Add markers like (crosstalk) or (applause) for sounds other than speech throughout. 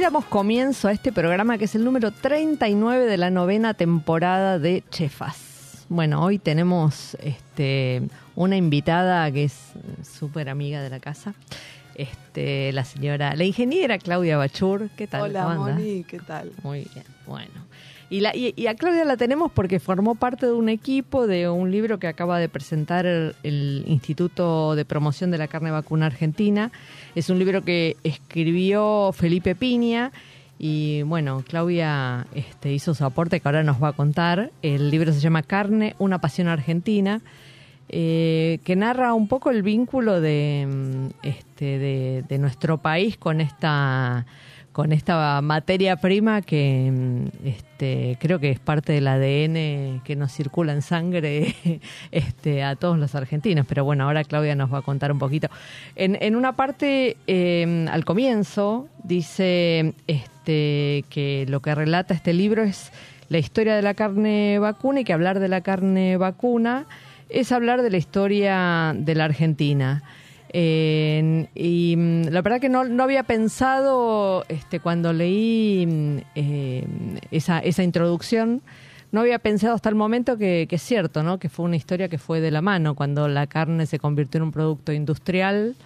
Así damos comienzo a este programa que es el número 39 de la novena temporada de Chefas. Bueno, hoy tenemos este, una invitada que es súper amiga de la casa. Este, la señora, la ingeniera Claudia Bachur. ¿Qué tal? Hola. Moni, ¿qué tal? Muy bien, bueno. Y, la, y, a Claudia la tenemos porque formó parte de un equipo de un libro que acaba de presentar el, Instituto de Promoción de la Carne Vacuna Argentina. Es un libro que escribió Felipe Piña y bueno, Claudia este, hizo su aporte que ahora nos va a contar. El libro se llama Carne, una pasión argentina. eh, que narra un poco el vínculo de, mm, este, nuestro país con esta con esta materia prima que mm, este, creo que es parte del ADN que nos circula en sangre (laughs) este, a todos los argentinos. Pero bueno, ahora Claudia nos va a contar un poquito. En, en una parte, eh, al comienzo, dice este, que lo que relata este libro es la historia de la carne vacuna y que hablar de la carne vacuna es hablar de la historia de la Argentina. Eh, y mm, la verdad que no, no había pensado, este, cuando leí mm, eh, esa, esa introducción, no había pensado hasta el momento que, que es cierto, ¿no? que fue una historia que fue de la mano, cuando la carne se convirtió en un producto industrial,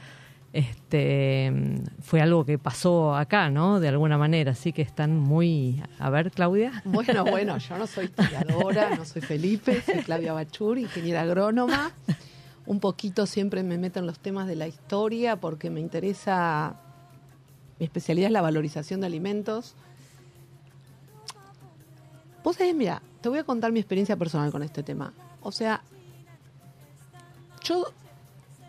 este, mm, fue algo que pasó acá, ¿no? De alguna manera, así que están muy... A ver, Claudia. Bueno, (laughs) bueno, yo no soy tiradora, no soy Felipe, soy Claudia Bachur, ingeniera agrónoma. Un poquito siempre me meto en los temas de la historia porque me interesa, mi especialidad es la valorización de alimentos. Vos sabés, mira, te voy a contar mi experiencia personal con este tema. O sea, yo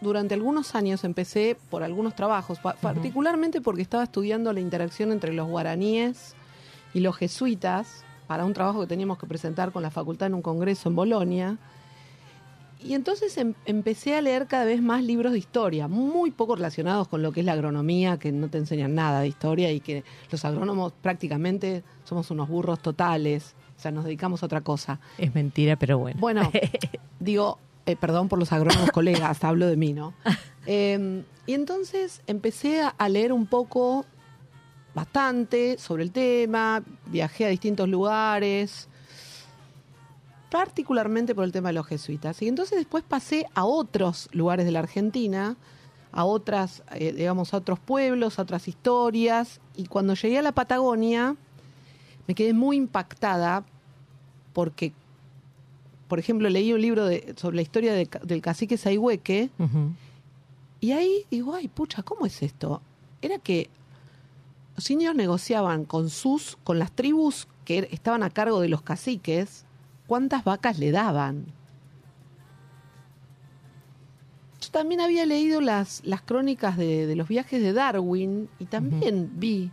durante algunos años empecé por algunos trabajos, pa- particularmente porque estaba estudiando la interacción entre los guaraníes y los jesuitas para un trabajo que teníamos que presentar con la facultad en un congreso en Bolonia. Y entonces em- empecé a leer cada vez más libros de historia, muy poco relacionados con lo que es la agronomía, que no te enseñan nada de historia y que los agrónomos prácticamente somos unos burros totales, o sea, nos dedicamos a otra cosa. Es mentira, pero bueno. Bueno, (laughs) digo, eh, perdón por los agrónomos colegas, hablo de mí, ¿no? (laughs) Eh, y entonces empecé a, a leer un poco, bastante, sobre el tema, viajé a distintos lugares, particularmente por el tema de los jesuitas. Y entonces después pasé a otros lugares de la Argentina, a otras, eh, digamos, a otros pueblos, a otras historias, y cuando llegué a la Patagonia, me quedé muy impactada porque por ejemplo, leí un libro de, sobre la historia de del cacique Saihueque y ahí digo, ay, pucha, ¿cómo es esto? Era que los indios negociaban con sus, con las tribus que er- estaban a cargo de los caciques, cuántas vacas le daban. Yo también había leído las, las crónicas de, de los viajes de Darwin y también vi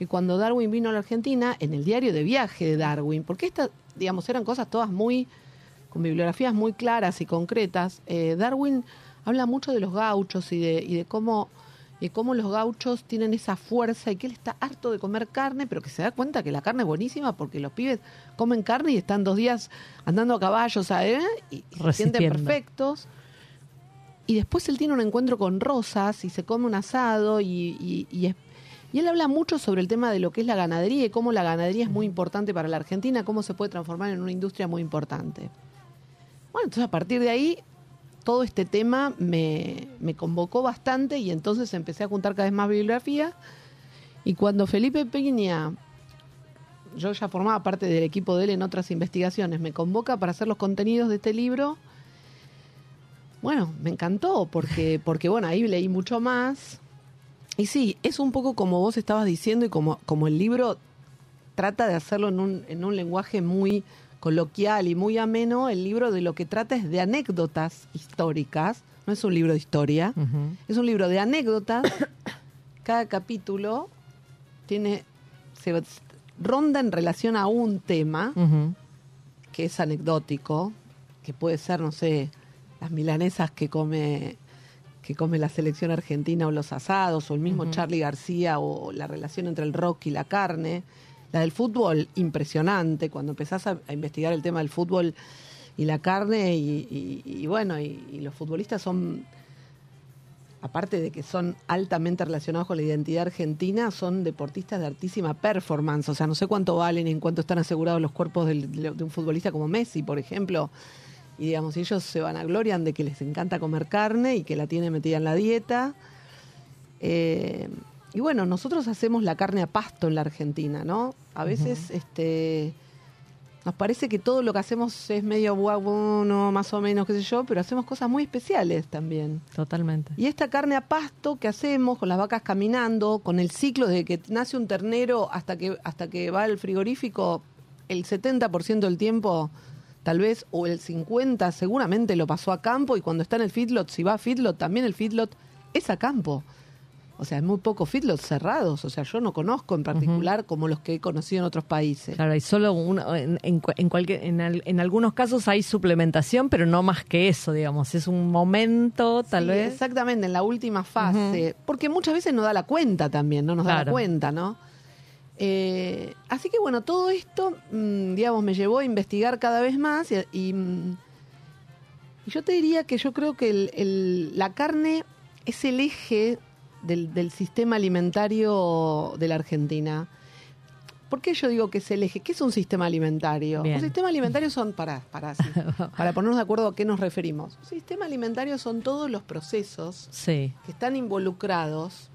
que cuando Darwin vino a la Argentina, en el diario de viaje de Darwin, porque estas, digamos, eran cosas todas muy, con bibliografías muy claras y concretas, eh, Darwin habla mucho de los gauchos y de, y de cómo y cómo los gauchos tienen esa fuerza y que él está harto de comer carne, pero que se da cuenta que la carne es buenísima porque los pibes comen carne y están dos días andando a caballo, ¿sabes? Y, y se sienten perfectos. Y después él tiene un encuentro con Rosas y se come un asado y, y- y es- y él habla mucho sobre el tema de lo que es la ganadería y cómo la ganadería es muy importante para la Argentina, cómo se puede transformar en una industria muy importante. Bueno, entonces a partir de ahí todo este tema me, me convocó bastante y entonces empecé a juntar cada vez más bibliografía. Y cuando Felipe Peña, yo ya formaba parte del equipo de él en otras investigaciones, me convoca para hacer los contenidos de este libro, bueno, me encantó porque, (laughs) porque bueno, ahí leí mucho más. Y sí, es un poco como vos estabas diciendo y como, como el libro trata de hacerlo en un, en un lenguaje muy coloquial y muy ameno, el libro de lo que trata es de anécdotas históricas, no es un libro de historia, es un libro de anécdotas. (coughs) Cada capítulo tiene se ronda en relación a un tema que es anecdótico, que puede ser, no sé, las milanesas que come que come la selección argentina o los asados o el mismo Ujú. Charlie García o la relación entre el rock y la carne. La del fútbol, impresionante, cuando empezás a, investigar el tema del fútbol y la carne y, bueno, y, los futbolistas son, aparte de que son altamente relacionados con la identidad argentina, son deportistas de altísima performance, o sea, no sé cuánto valen en cuánto están asegurados los cuerpos de un futbolista como Messi, por ejemplo. Y digamos, ellos se van a glorian de que les encanta comer carne y que la tienen metida en la dieta. Eh, y bueno, nosotros hacemos la carne a pasto en la Argentina, ¿no? A veces este, nos parece que todo lo que hacemos es medio bueno, más o menos, qué sé yo, pero hacemos cosas muy especiales también. Totalmente. Y esta carne a pasto que hacemos con las vacas caminando, con el ciclo desde que nace un ternero hasta que, hasta que va al frigorífico, el 70% del tiempo, tal vez, o el 50% seguramente lo pasó a campo y cuando está en el feedlot, si va a feedlot, también el feedlot es a campo. O sea, hay muy pocos feedlots cerrados. O sea, yo no conozco en particular como los que he conocido en otros países. Claro, hay solo una, en, en, en cualquier, en, al- en algunos casos hay suplementación, pero no más que eso, digamos. Es un momento, tal Sí, vez. Exactamente, en la última fase. Porque muchas veces no da la cuenta también, no nos da la Claro. cuenta, ¿no? Eh, así que bueno, todo esto, mm, digamos, me llevó a investigar cada vez más y, y, mm, y yo te diría que yo creo que el- el- la carne es el eje del, del sistema alimentario de la Argentina. ¿Por qué yo digo que es el eje? ¿Qué es un sistema alimentario? Bien. Un sistema alimentario son, para, para, sí, (laughs) para ponernos de acuerdo a qué nos referimos. Un sistema alimentario son todos los procesos Sí, que están involucrados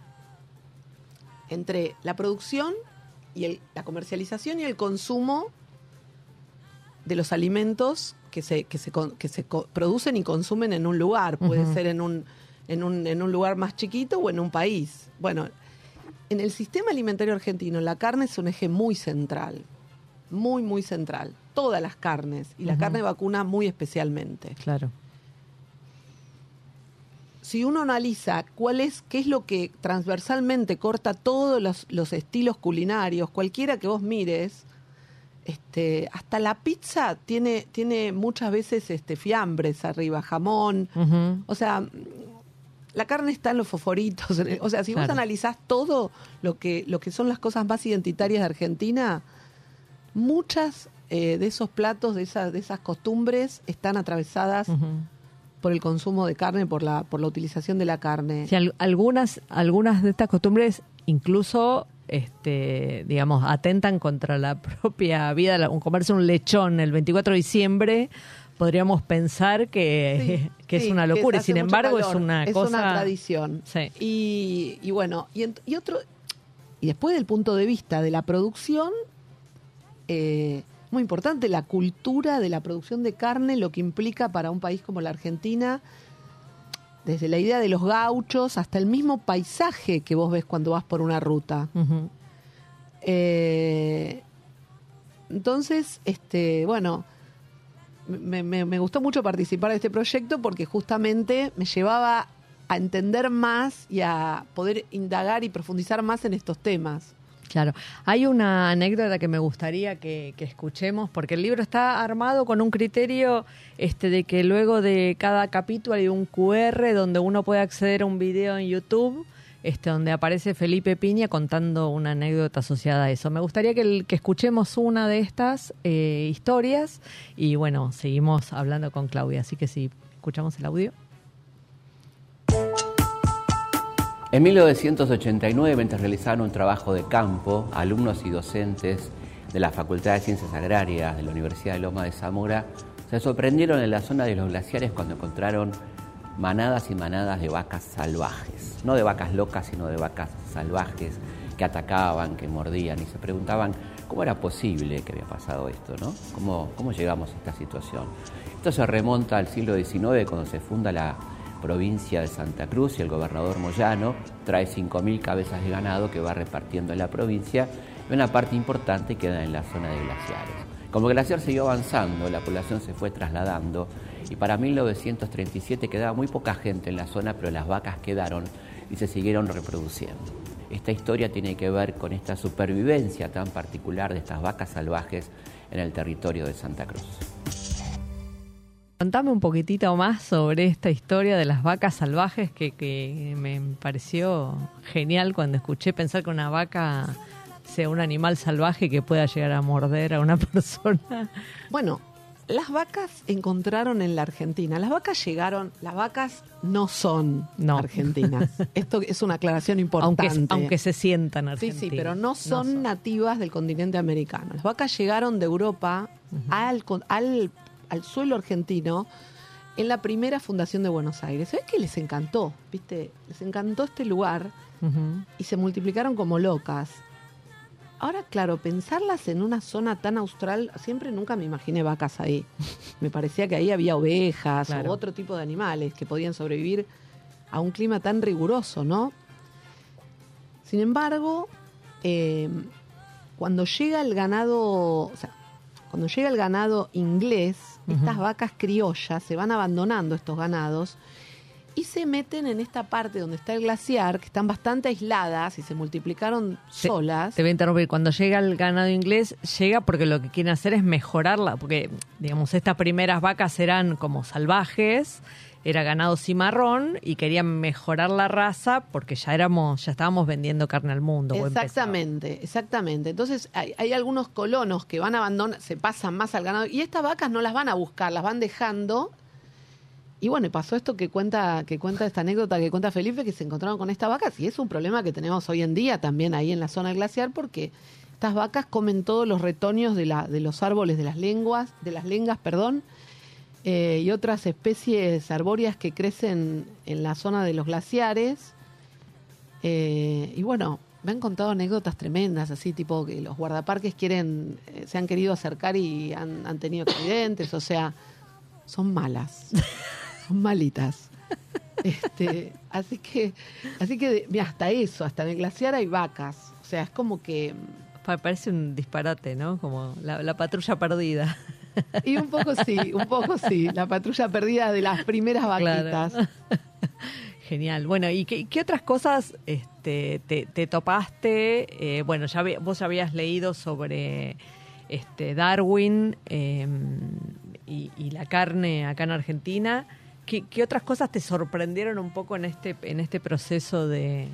entre la producción y el- la comercialización y el consumo de los alimentos que se, que se, que se producen y consumen en un lugar. Puede ser en un, en, un, en un lugar más chiquito o en un país. Bueno, en el sistema alimentario argentino la carne es un eje muy central, muy, muy central. Todas las carnes y la carne vacuna muy especialmente claro. si uno analiza cuál es, qué es lo que transversalmente corta todos los, los estilos culinarios, cualquiera que vos mires, este, hasta la pizza tiene, tiene muchas veces este, fiambres arriba, jamón. O sea, la carne está en los fosforitos. en (laughs) el- o sea, si vos analizás todo lo que, lo que son las cosas más identitarias de Argentina, muchas eh, de esos platos, de esas, de esas costumbres, están atravesadas por el consumo de carne, por la, por la utilización de la carne. Sí, al- algunas, algunas de estas costumbres incluso, este, digamos, atentan contra la propia vida. Un- comerse un lechón el 24 de diciembre, podríamos pensar que, Sí, (laughs) que es sí, una locura. Y sin embargo, es una es cosa. una tradición. Sí. Y, y bueno, y, otro, y después del punto de vista de la producción, eh, muy importante la cultura de la producción de carne, lo que implica para un país como la Argentina, desde la idea de los gauchos hasta el mismo paisaje que vos ves cuando vas por una ruta. Eh, entonces, este, bueno, me, me- me gustó mucho participar de este proyecto porque justamente me llevaba a entender más y a poder indagar y profundizar más en estos temas. Claro, hay una anécdota que me gustaría que, que escuchemos, porque el libro está armado con un criterio este, de que luego de cada capítulo hay un QR donde uno puede acceder a un video en YouTube, este, donde aparece Felipe Piña contando una anécdota asociada a eso. Me gustaría que, escuchemos una de estas eh, historias y bueno, seguimos hablando con Claudia, así que si escuchamos el audio. En 1989, mientras realizaban un trabajo de campo, alumnos y docentes de la Facultad de Ciencias Agrarias de la Universidad de Loma de Zamora Se sorprendieron en la zona de los glaciares cuando encontraron manadas y manadas de vacas salvajes, no de vacas locas, sino de vacas salvajes que atacaban, que mordían y se preguntaban cómo era posible que había pasado esto, ¿no? ¿Cómo, llegamos a esta situación? Esto se remonta al siglo XIX cuando se funda la provincia de Santa Cruz y el gobernador Moyano trae 5.000 cabezas de ganado que va repartiendo en la provincia y una parte importante queda en la zona de glaciares. Como el glaciar siguió avanzando, la población se fue trasladando y para 1937 quedaba muy poca gente en la zona, pero las vacas quedaron y se siguieron reproduciendo. Esta historia tiene que ver con esta supervivencia tan particular de estas vacas salvajes en el territorio de Santa Cruz. Contame un poquitito más sobre esta historia de las vacas salvajes que, que me pareció genial cuando escuché pensar que una vaca sea un animal salvaje que pueda llegar a morder a una (laughs) persona. Bueno, las vacas encontraron en la Argentina. Las vacas llegaron, las vacas no son No. argentinas. (laughs) Esto es una aclaración importante. Aunque, aunque se sientan Sí, argentinas. sí, pero no son, nativas del continente americano. Las vacas llegaron de Europa al, al, al suelo argentino en la primera fundación de Buenos Aires. ¿Sabes qué les encantó? ¿Viste? Les encantó este lugar y se multiplicaron como locas. Ahora, claro, pensarlas en una zona tan austral, siempre nunca me imaginé vacas ahí. (laughs) Me parecía que ahí había ovejas Claro. o otro tipo de animales que podían sobrevivir a un clima tan riguroso, ¿no? Sin embargo, eh, cuando llega el ganado, o sea, cuando llega el ganado inglés, estas vacas criollas se van abandonando estos ganados y se meten en esta parte donde está el glaciar, que están bastante aisladas y se multiplicaron Te- solas. Te voy a interrumpir. Cuando llega el ganado inglés, llega porque lo que quieren hacer es mejorarla. Porque, digamos, estas primeras vacas eran como salvajes, era ganado cimarrón y querían mejorar la raza porque ya éramos, ya estábamos vendiendo carne al mundo. Exactamente, exactamente. Entonces hay, hay algunos colonos que van a abandonar, se pasan más al ganado y estas vacas no las van a buscar, las van dejando. Y bueno, pasó esto que cuenta, que cuenta esta anécdota que cuenta Felipe, que se encontraron con estas vacas, y es un problema que tenemos hoy en día también ahí en la zona glaciar, porque estas vacas comen todos los retoños de, los árboles de las lenguas, de las lengas, perdón, eh, y otras especies arbóreas que crecen en la zona de los glaciares. Eh, y bueno, me han contado anécdotas tremendas, así tipo que los guardaparques quieren, eh, se han querido acercar y han tenido accidentes, o sea, son malas, (laughs) son malitas. Este, así que, así que, mira, hasta eso, hasta en el glaciar hay vacas. O sea, es como que, Pa- Parece un disparate, ¿no? Como la, la patrulla perdida. y un poco sí, un poco sí, la patrulla perdida de las primeras Claro. vaquitas. (laughs) Genial. Bueno, ¿y qué, qué otras cosas este, te, te topaste? Eh, bueno, ya vos habías leído sobre este, Darwin eh, y, y la carne acá en Argentina. ¿Qué, qué otras cosas te sorprendieron un poco en este, en este proceso de...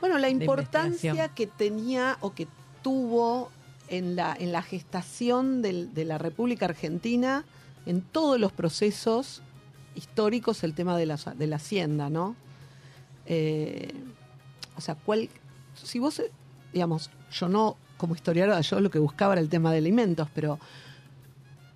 Bueno, la importancia que tenía o que tuvo en la, en la gestación del- de la República Argentina, en todos los procesos históricos, el tema de la, de la hacienda, ¿no? Eh, o sea, cuál, si vos, eh, digamos, yo no, como historiadora, yo lo que buscaba era el tema de alimentos, pero,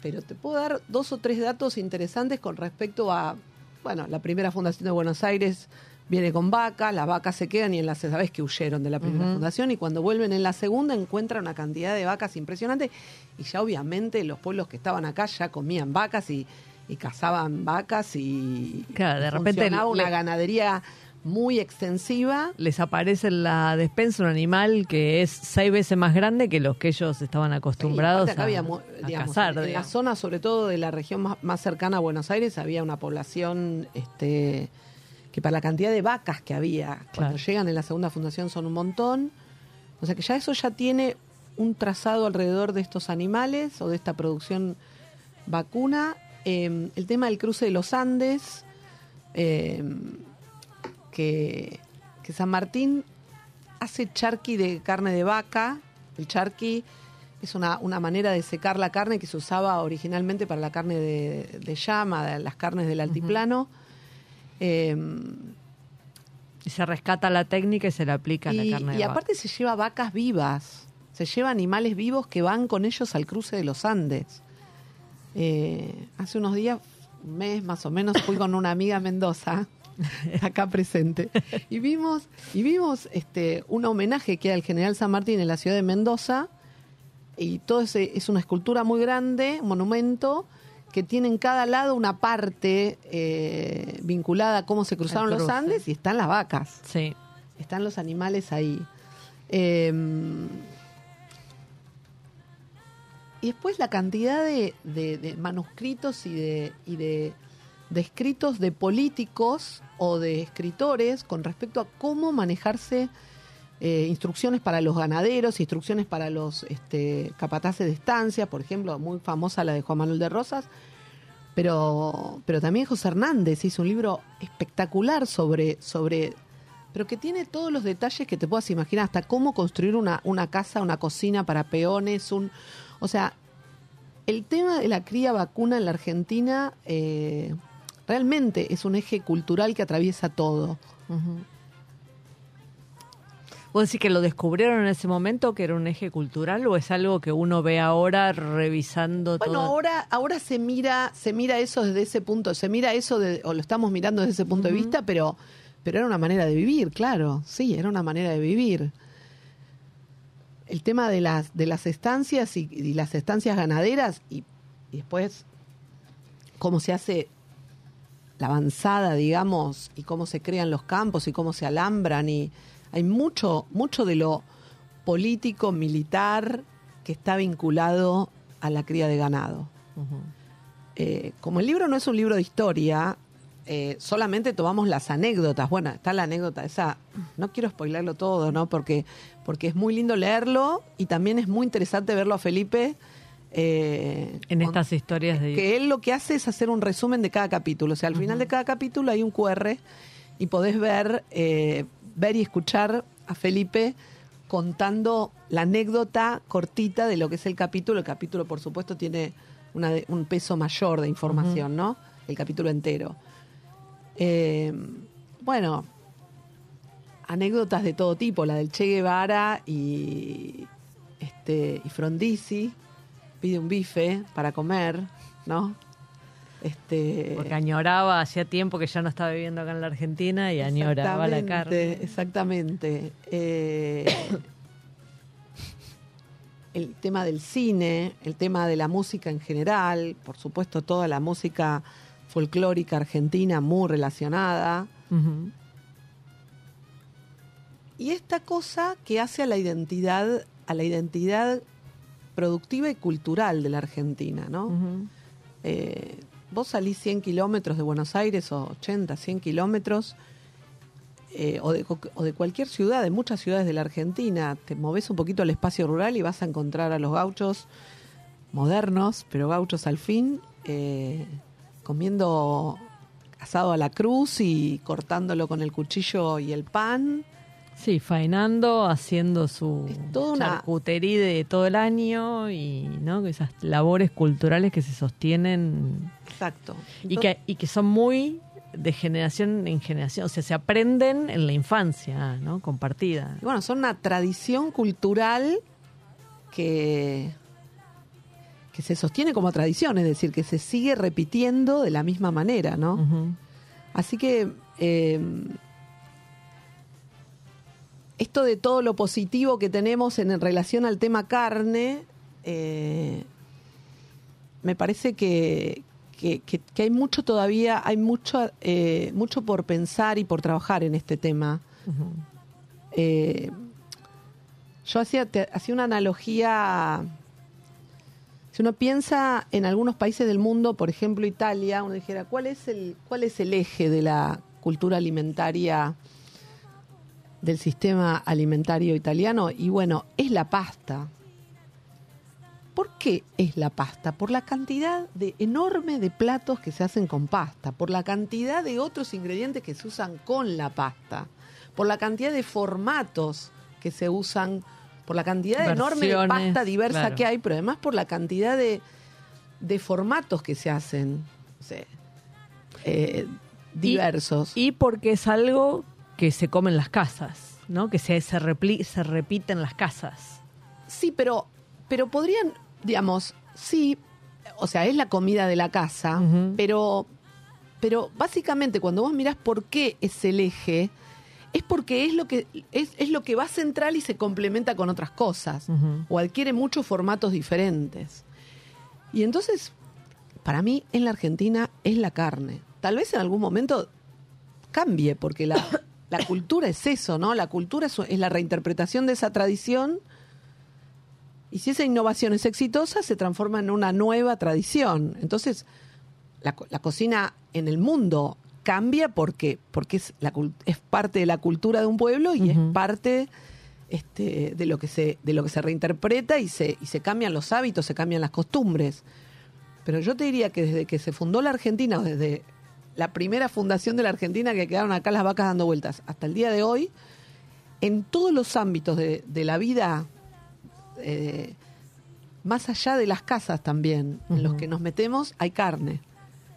pero te puedo dar dos o tres datos interesantes con respecto a, bueno, la primera fundación de Buenos Aires viene con vacas, las vacas se quedan y en la sabes que huyeron de la primera fundación y cuando vuelven en la segunda encuentran una cantidad de vacas impresionante y ya obviamente los pueblos que estaban acá ya comían vacas y, y cazaban vacas y Claro, de repente funcionaba una le- ganadería muy extensiva Les aparece en la despensa un animal que es seis veces más grande que los que ellos estaban acostumbrados Sí, aparte acá a, había a digamos, cazar. en la zona, sobre todo de la región más, más cercana a Buenos Aires, había una población este, que para la cantidad de vacas que había, cuando Claro. llegan en la segunda fundación son un montón. O sea que ya eso ya tiene un trazado alrededor de estos animales o de esta producción vacuna. Eh, el tema del cruce de los Andes, eh, que, que San Martín hace charqui de carne de vaca. El charqui es una, una manera de secar la carne que se usaba originalmente para la carne de, de llama, de las carnes del altiplano. Eh, Y se rescata la técnica y se le aplica a la carne de y vaca. aparte se lleva vacas vivas, se lleva animales vivos que van con ellos al cruce de los Andes. Eh, hace unos días, un mes más o menos, fui con una amiga a Mendoza, (laughs) acá presente, y vimos, y vimos este, un homenaje que al general San Martín en la ciudad de Mendoza, y todo ese, es una escultura muy grande, un monumento, que tiene en cada lado una parte eh, vinculada a cómo se cruzaron los. Andes y están las vacas, Sí. están los animales ahí. Eh, y después la cantidad de, de- de manuscritos y de, y de, de escritos de políticos o de escritores con respecto a cómo manejarse eh, instrucciones para los ganaderos, instrucciones para los este, capataces de estancia, por ejemplo, muy famosa la de Juan Manuel de Rosas, pero, pero también José Hernández hizo un libro espectacular sobre, sobre, pero que tiene todos los detalles que te puedas imaginar, hasta cómo construir una, una casa, una cocina para peones, un, o sea, el tema de la cría vacuna en la Argentina eh, realmente es un eje cultural que atraviesa todo. ¿Vos decís que lo descubrieron en ese momento que era un eje cultural o es algo que uno ve ahora revisando Bueno, todo? ahora, ahora se mira, se mira eso desde ese punto, se mira eso de- o lo estamos mirando desde ese punto de vista, pero, pero era una manera de vivir, claro, sí, era una manera de vivir. El tema de las, de las estancias y, y las estancias ganaderas y, y después cómo se hace la avanzada, digamos, y cómo se crean los campos y cómo se alambran y hay mucho, mucho de lo político, militar, que está vinculado a la cría de ganado. Eh, como el libro no es un libro de historia, eh, solamente tomamos las anécdotas. Bueno, está la anécdota esa, no quiero spoilerlo todo, ¿no? Porque, porque es muy lindo leerlo y también es muy interesante verlo a Felipe. Eh, En estas historias de... que él lo que hace es hacer un resumen de cada capítulo. O sea, al final de cada capítulo hay un QR y podés ver, eh, ver y escuchar a Felipe contando la anécdota cortita de lo que es el capítulo. El capítulo, por supuesto, tiene una de- un peso mayor de información, ¿no? El capítulo entero. Eh, bueno, anécdotas de todo tipo, la del Che Guevara y, este, y Frondizi, pide un bife para comer, ¿no? Este, Porque añoraba, hacía tiempo que ya no estaba viviendo acá en la Argentina y añoraba la carne. Exactamente. Eh, el tema del cine, el tema de la música en general, por supuesto toda la música folclórica argentina muy relacionada. Y esta cosa que hace a la identidad, a la identidad productiva y cultural de la Argentina, ¿no? Eh, vos salís 100 kilómetros de Buenos Aires o 80, 100 kilómetros, eh, o, de, o de cualquier ciudad, de muchas ciudades de la Argentina, te moves un poquito al espacio rural y vas a encontrar a los gauchos modernos, pero gauchos al fin, eh, comiendo asado a la cruz y cortándolo con el cuchillo y el pan. Sí, faenando, haciendo su Es toda una- charcutería de todo el año y ¿no? esas labores culturales que se sostienen Exacto. y que, y que son muy de generación en generación, o sea, se aprenden en la infancia, ¿no? Compartida. Y bueno, son una tradición cultural que, que se sostiene como tradición, es decir, que se sigue repitiendo de la misma manera, ¿no? Así que eh, esto de todo lo positivo que tenemos en, relación al tema carne, eh, me parece que, que- que- que hay mucho todavía, hay mucho, eh, mucho por pensar y por trabajar en este tema. Eh, yo hacía, hacía una analogía. Si uno piensa en algunos países del mundo, por ejemplo Italia, uno dijera, ¿cuál es el, cuál es el eje de la cultura alimentaria del sistema alimentario italiano? Y bueno, es la pasta. ¿Por qué es la pasta? Por la cantidad de enorme de platos que se hacen con pasta, por la cantidad de otros ingredientes que se usan con la pasta, por la cantidad de formatos que se usan, por la cantidad de enorme de pasta diversa claro. que hay, pero además por la cantidad de, de formatos que se hacen o sea, eh, diversos. Y porque es algo que se come en las casas, ¿no? Que se, se, repli- se repite en las casas. Sí, pero, pero podrían, digamos, sí, o sea, es la comida de la casa, pero, pero básicamente cuando vos mirás por qué es el eje, es porque es lo que es, es lo que va central y se complementa con otras cosas o adquiere muchos formatos diferentes. Y entonces, para mí, en la Argentina es la carne. Tal vez en algún momento cambie, porque la, la cultura es eso, ¿no? La cultura es, es la reinterpretación de esa tradición. Y si esa innovación es exitosa, se transforma en una nueva tradición. Entonces, la, la cocina en el mundo cambia porque, porque es, la, es parte de la cultura de un pueblo y es parte este, de, lo que se, de lo que se reinterpreta y se, y se cambian los hábitos, se cambian las costumbres. Pero yo te diría que desde que se fundó la Argentina, o desde la primera fundación de la Argentina, que quedaron acá las vacas dando vueltas, hasta el día de hoy, en todos los ámbitos de, de la vida, eh, más allá de las casas también, en los que nos metemos, hay carne.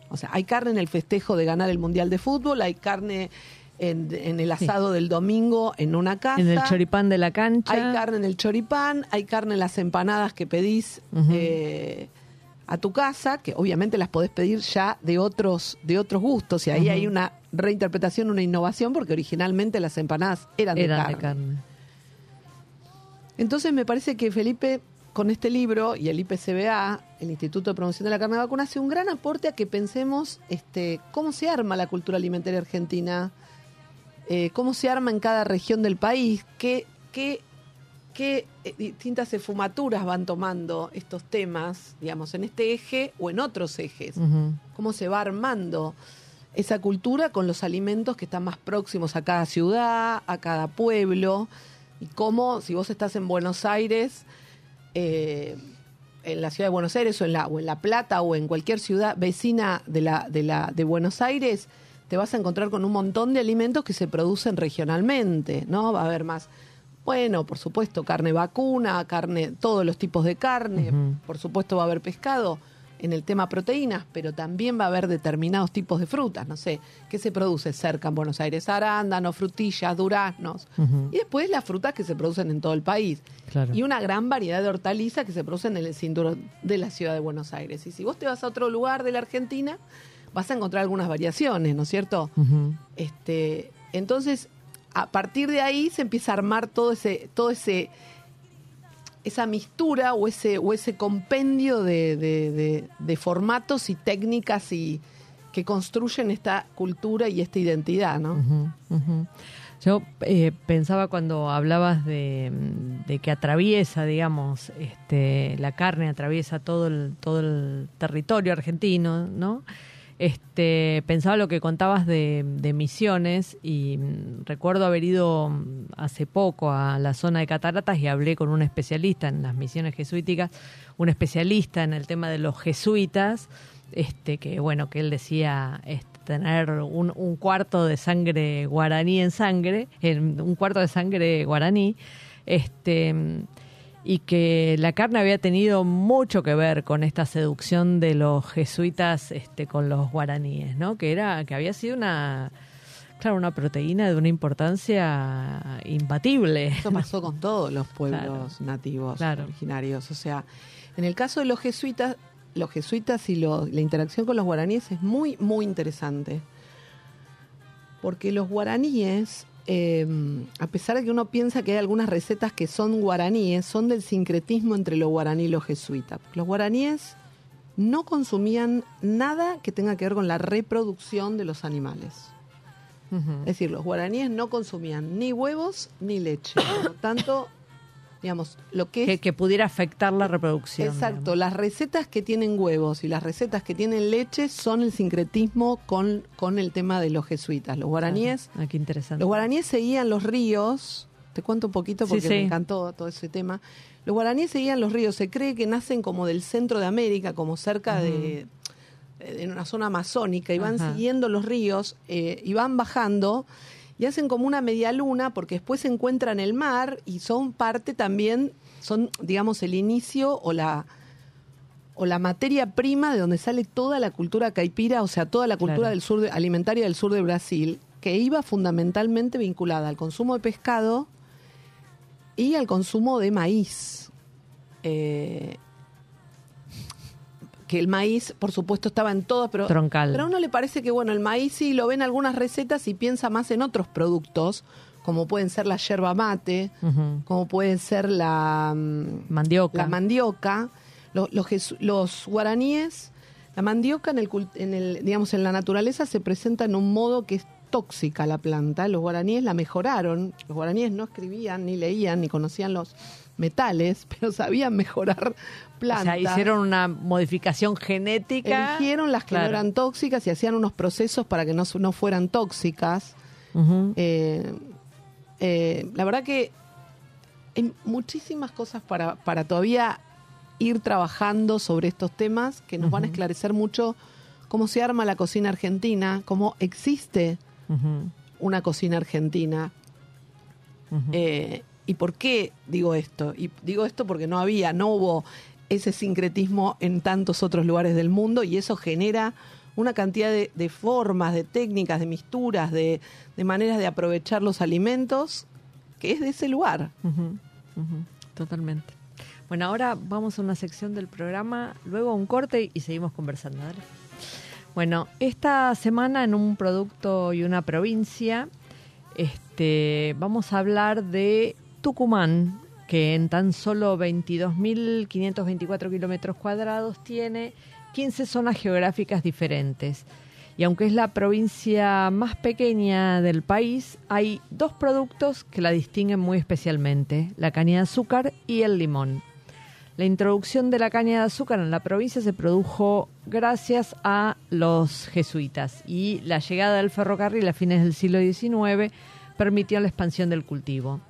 O sea, hay carne en el festejo de ganar el Mundial de Fútbol, hay carne en, en el asado del domingo en una casa. En el choripán de la cancha. Hay carne en el choripán, hay carne en las empanadas que pedís eh, a tu casa, que obviamente las podés pedir ya de otros, de otros gustos, y ahí hay una reinterpretación, una innovación, porque originalmente las empanadas eran, Eran de, de carne. carne. Entonces me parece que Felipe, con este libro y el IPCBA, el Instituto de Promoción de la Carne de Vacuna, hace un gran aporte a que pensemos este, cómo se arma la cultura alimentaria argentina, eh, cómo se arma en cada región del país, qué, qué, qué eh, distintas esfumaturas van tomando estos temas, digamos, en este eje o en otros ejes cómo se va armando esa cultura con los alimentos que están más próximos a cada ciudad, a cada pueblo, y cómo si vos estás en Buenos Aires, eh, en la ciudad de Buenos Aires o en la, o en la Plata o en cualquier ciudad vecina de, la, de, la, de Buenos Aires, te vas a encontrar con un montón de alimentos que se producen regionalmente, ¿no? Va a haber más, bueno, por supuesto, carne vacuna, carne, todos los tipos de carne, por supuesto va a haber pescado en el tema proteínas, pero también va a haber determinados tipos de frutas, no sé, ¿qué se produce cerca en Buenos Aires? Arándanos, frutillas, duraznos, y después las frutas que se producen en todo el país. Claro. Y una gran variedad de hortalizas que se producen en el cinturón de la ciudad de Buenos Aires. Y si vos te vas a otro lugar de la Argentina, vas a encontrar algunas variaciones, ¿no es cierto? Este, entonces, a partir de ahí se empieza a armar todo ese, todo ese, esa mistura o ese, o ese compendio de, de- formatos y técnicas y que construyen esta cultura y esta identidad, ¿no? Yo eh, pensaba cuando hablabas de que atraviesa, digamos, este, la carne atraviesa todo el, todo el territorio argentino, ¿no? Este, pensaba lo que contabas de, Misiones y mm, recuerdo haber ido mm, hace poco a la zona de Cataratas y hablé con un especialista en las misiones jesuíticas, un especialista en el tema de los jesuitas, este, que bueno, que él decía este, tener un, un cuarto de sangre guaraní en sangre, en un cuarto de sangre guaraní, este y que la carne había tenido mucho que ver con esta seducción de los jesuitas este, con los guaraníes, ¿no? Que era, que había sido una, claro, una proteína de una importancia imbatible. Eso pasó con todos los (laughs) pueblos Claro. nativos Claro. originarios. O sea, en el caso de los jesuitas, los jesuitas y lo- la interacción con los guaraníes es muy, muy interesante. Porque los guaraníes, eh, a pesar de que uno piensa que hay algunas recetas que son guaraníes, son del sincretismo entre los guaraní y los jesuitas. Los guaraníes no consumían nada que tenga que ver con la reproducción de los animales. Es decir, los guaraníes no consumían ni huevos ni leche. Por lo tanto, digamos, lo que es... que, que pudiera afectar la reproducción. Exacto, digamos. las recetas que tienen huevos y las recetas que tienen leche son el sincretismo con, con el tema de los jesuitas. Los guaraníes, Ah, qué interesante. los guaraníes seguían los ríos, te cuento un poquito porque sí. me encantó todo ese tema. Los guaraníes seguían los ríos, se cree que nacen como del centro de América, como cerca de en una zona amazónica y van Ajá. siguiendo los ríos eh, y van bajando y hacen como una media luna porque después se encuentran el mar y son parte también, son digamos el inicio o la o la materia prima de donde sale toda la cultura caipira, o sea, toda la cultura Claro. del sur de- alimentaria del sur de Brasil, que iba fundamentalmente vinculada al consumo de pescado y al consumo de maíz. Eh, que el maíz, por supuesto, estaba en todo, pero, Troncal. pero a uno le parece que, bueno, el maíz sí lo ve en algunas recetas y piensa más en otros productos, como pueden ser la yerba mate, como puede ser la, mm, Mandioca. la mandioca. Los, los, los guaraníes, la mandioca en el, en el, digamos, en la naturaleza se presenta en un modo que es tóxica la planta. Los guaraníes la mejoraron. Los guaraníes no escribían, ni leían, ni conocían los metales, (laughs) pero sabían mejorar o plantas. sea, hicieron una modificación genética. Eligieron las que Claro. no eran tóxicas y hacían unos procesos para que no, no fueran tóxicas. Eh, eh, la verdad que hay muchísimas cosas para, para todavía ir trabajando sobre estos temas que nos van a esclarecer mucho cómo se arma la cocina argentina, cómo existe una cocina argentina. Eh, ¿Y por qué digo esto? Y digo esto porque no había, no hubo ese sincretismo en tantos otros lugares del mundo y eso genera una cantidad de, formas, de técnicas, de misturas, de, maneras de aprovechar los alimentos que es de ese lugar. Totalmente. Bueno, ahora vamos a una sección del programa, luego un corte y seguimos conversando. Bueno, esta semana en un producto y una provincia, este, vamos a hablar de Tucumán, que en tan solo 22.524 kilómetros cuadrados tiene 15 zonas geográficas diferentes. Y aunque es la provincia más pequeña del país, hay dos productos que la distinguen muy especialmente, la caña de azúcar y el limón. La introducción de la caña de azúcar en la provincia se produjo gracias a los jesuitas y la llegada del ferrocarril a fines del siglo XIX permitió la expansión del cultivo.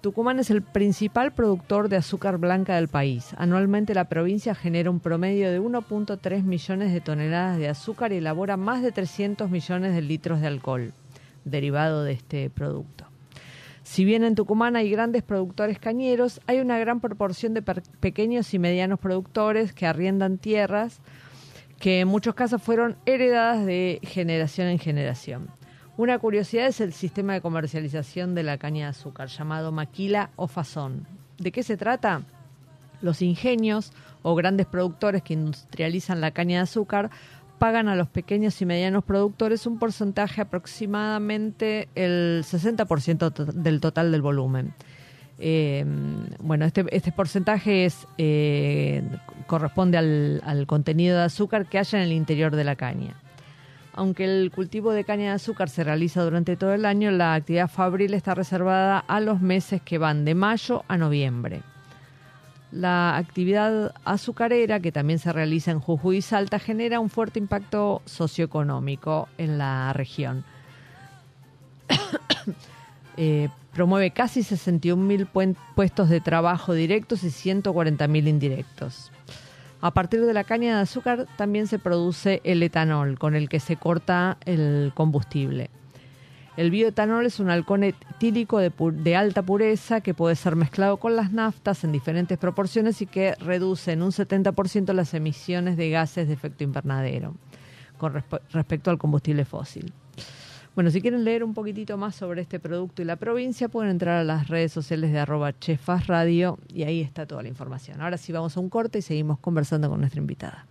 Tucumán es el principal productor de azúcar blanca del país. Anualmente la provincia genera un promedio de 1.3 millones de toneladas de azúcar y elabora más de 300 millones de litros de alcohol derivado de este producto. Si bien en Tucumán hay grandes productores cañeros, hay una gran proporción de pequeños y medianos productores que arriendan tierras que en muchos casos fueron heredadas de generación en generación. Una curiosidad es el sistema de comercialización de la caña de azúcar, llamado maquila o fazón. ¿De qué se trata? Los ingenios o grandes productores que industrializan la caña de azúcar pagan a los pequeños y medianos productores un porcentaje aproximadamente el 60% to- del total del volumen. Eh, bueno, este, este porcentaje es, eh, corresponde al, al contenido de azúcar que haya en el interior de la caña. Aunque el cultivo de caña de azúcar se realiza durante todo el año, la actividad fabril está reservada a los meses que van de mayo a noviembre. La actividad azucarera, que también se realiza en Jujuy y Salta, genera un fuerte impacto socioeconómico en la región. (coughs) Eh, promueve casi 61.000 puen- puestos de trabajo directos y 140.000 indirectos. A partir de la caña de azúcar también se produce el etanol, con el que se corta el combustible. El bioetanol es un halcón etílico de, alta pureza que puede ser mezclado con las naftas en diferentes proporciones y que reduce en un 70% las emisiones de gases de efecto invernadero con respe- respecto al combustible fósil. Bueno, si quieren leer un poquitito más sobre este producto y la provincia, pueden entrar a las redes sociales de arroba Chefas Radio y ahí está toda la información. Ahora sí vamos a un corte y seguimos conversando con nuestra invitada.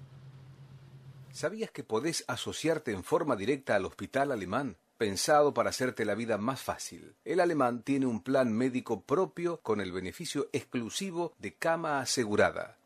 ¿Sabías que podés asociarte en forma directa al Hospital Alemán? Pensado para hacerte la vida más fácil. El alemán tiene un plan médico propio con el beneficio exclusivo de cama asegurada,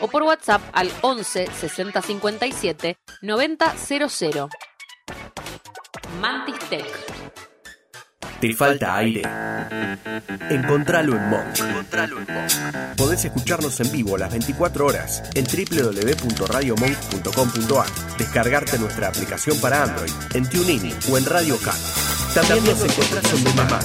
o por WhatsApp al 11 60 57 90 00. Mantis Tech. ¿Te falta aire? Encontralo en Monk. Podés escucharnos en vivo las 24 horas en www.radiomonk.com.ar, descargarte nuestra aplicación para Android, en TuneIn o en Radio Cat. También nos encontrás en Demand,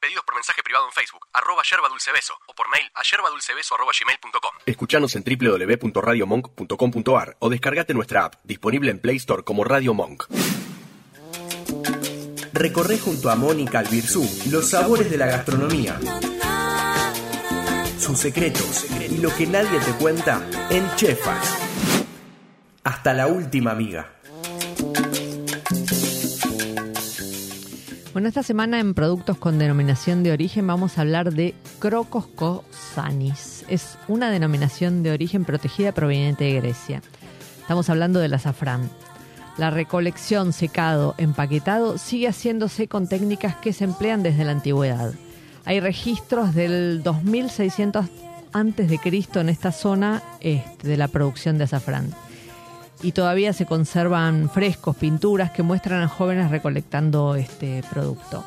Pedidos por mensaje privado en Facebook, arroba yerba dulce beso, o por mail a yerbadulcebeso arroba gmail.com. Escuchanos en www.radiomonk.com.ar o descargate nuestra app, disponible en Play Store como Radio Monk. Recorre junto a Mónica Albirzú los sabores de la gastronomía, sus secretos y lo que nadie te cuenta en Chefas. Hasta la última amiga. Bueno, esta semana en productos con denominación de origen vamos a hablar de Crocos Cosanis. Es una denominación de origen protegida proveniente de Grecia. Estamos hablando del azafrán. La recolección, secado, empaquetado sigue haciéndose con técnicas que se emplean desde la antigüedad. Hay registros del 2600 antes de Cristo en esta zona este, de la producción de azafrán. Y todavía se conservan frescos, pinturas que muestran a jóvenes recolectando este producto.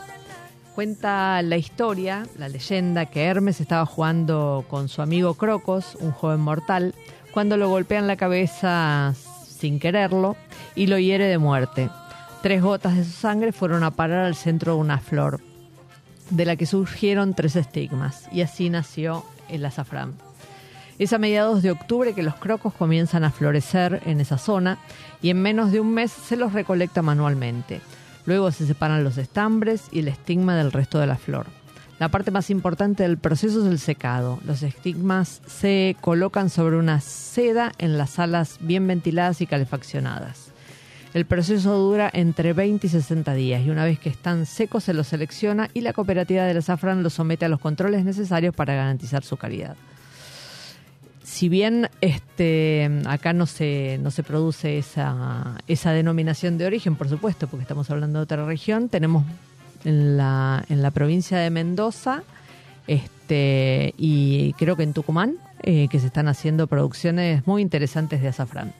Cuenta la historia, la leyenda, que Hermes estaba jugando con su amigo Crocos, un joven mortal, cuando lo golpean la cabeza sin quererlo y lo hiere de muerte. Tres gotas de su sangre fueron a parar al centro de una flor, de la que surgieron tres estigmas, y así nació el azafrán. Es a mediados de octubre que los crocos comienzan a florecer en esa zona y en menos de un mes se los recolecta manualmente. Luego se separan los estambres y el estigma del resto de la flor. La parte más importante del proceso es el secado. Los estigmas se colocan sobre una seda en las salas bien ventiladas y calefaccionadas. El proceso dura entre 20 y 60 días y una vez que están secos se los selecciona y la cooperativa del azafrán los somete a los controles necesarios para garantizar su calidad si bien este, acá no se, no se produce esa, esa denominación de origen, por supuesto, porque estamos hablando de otra región, tenemos en la, en la provincia de Mendoza este, y creo que en Tucumán, eh, que se están haciendo producciones muy interesantes de azafrán.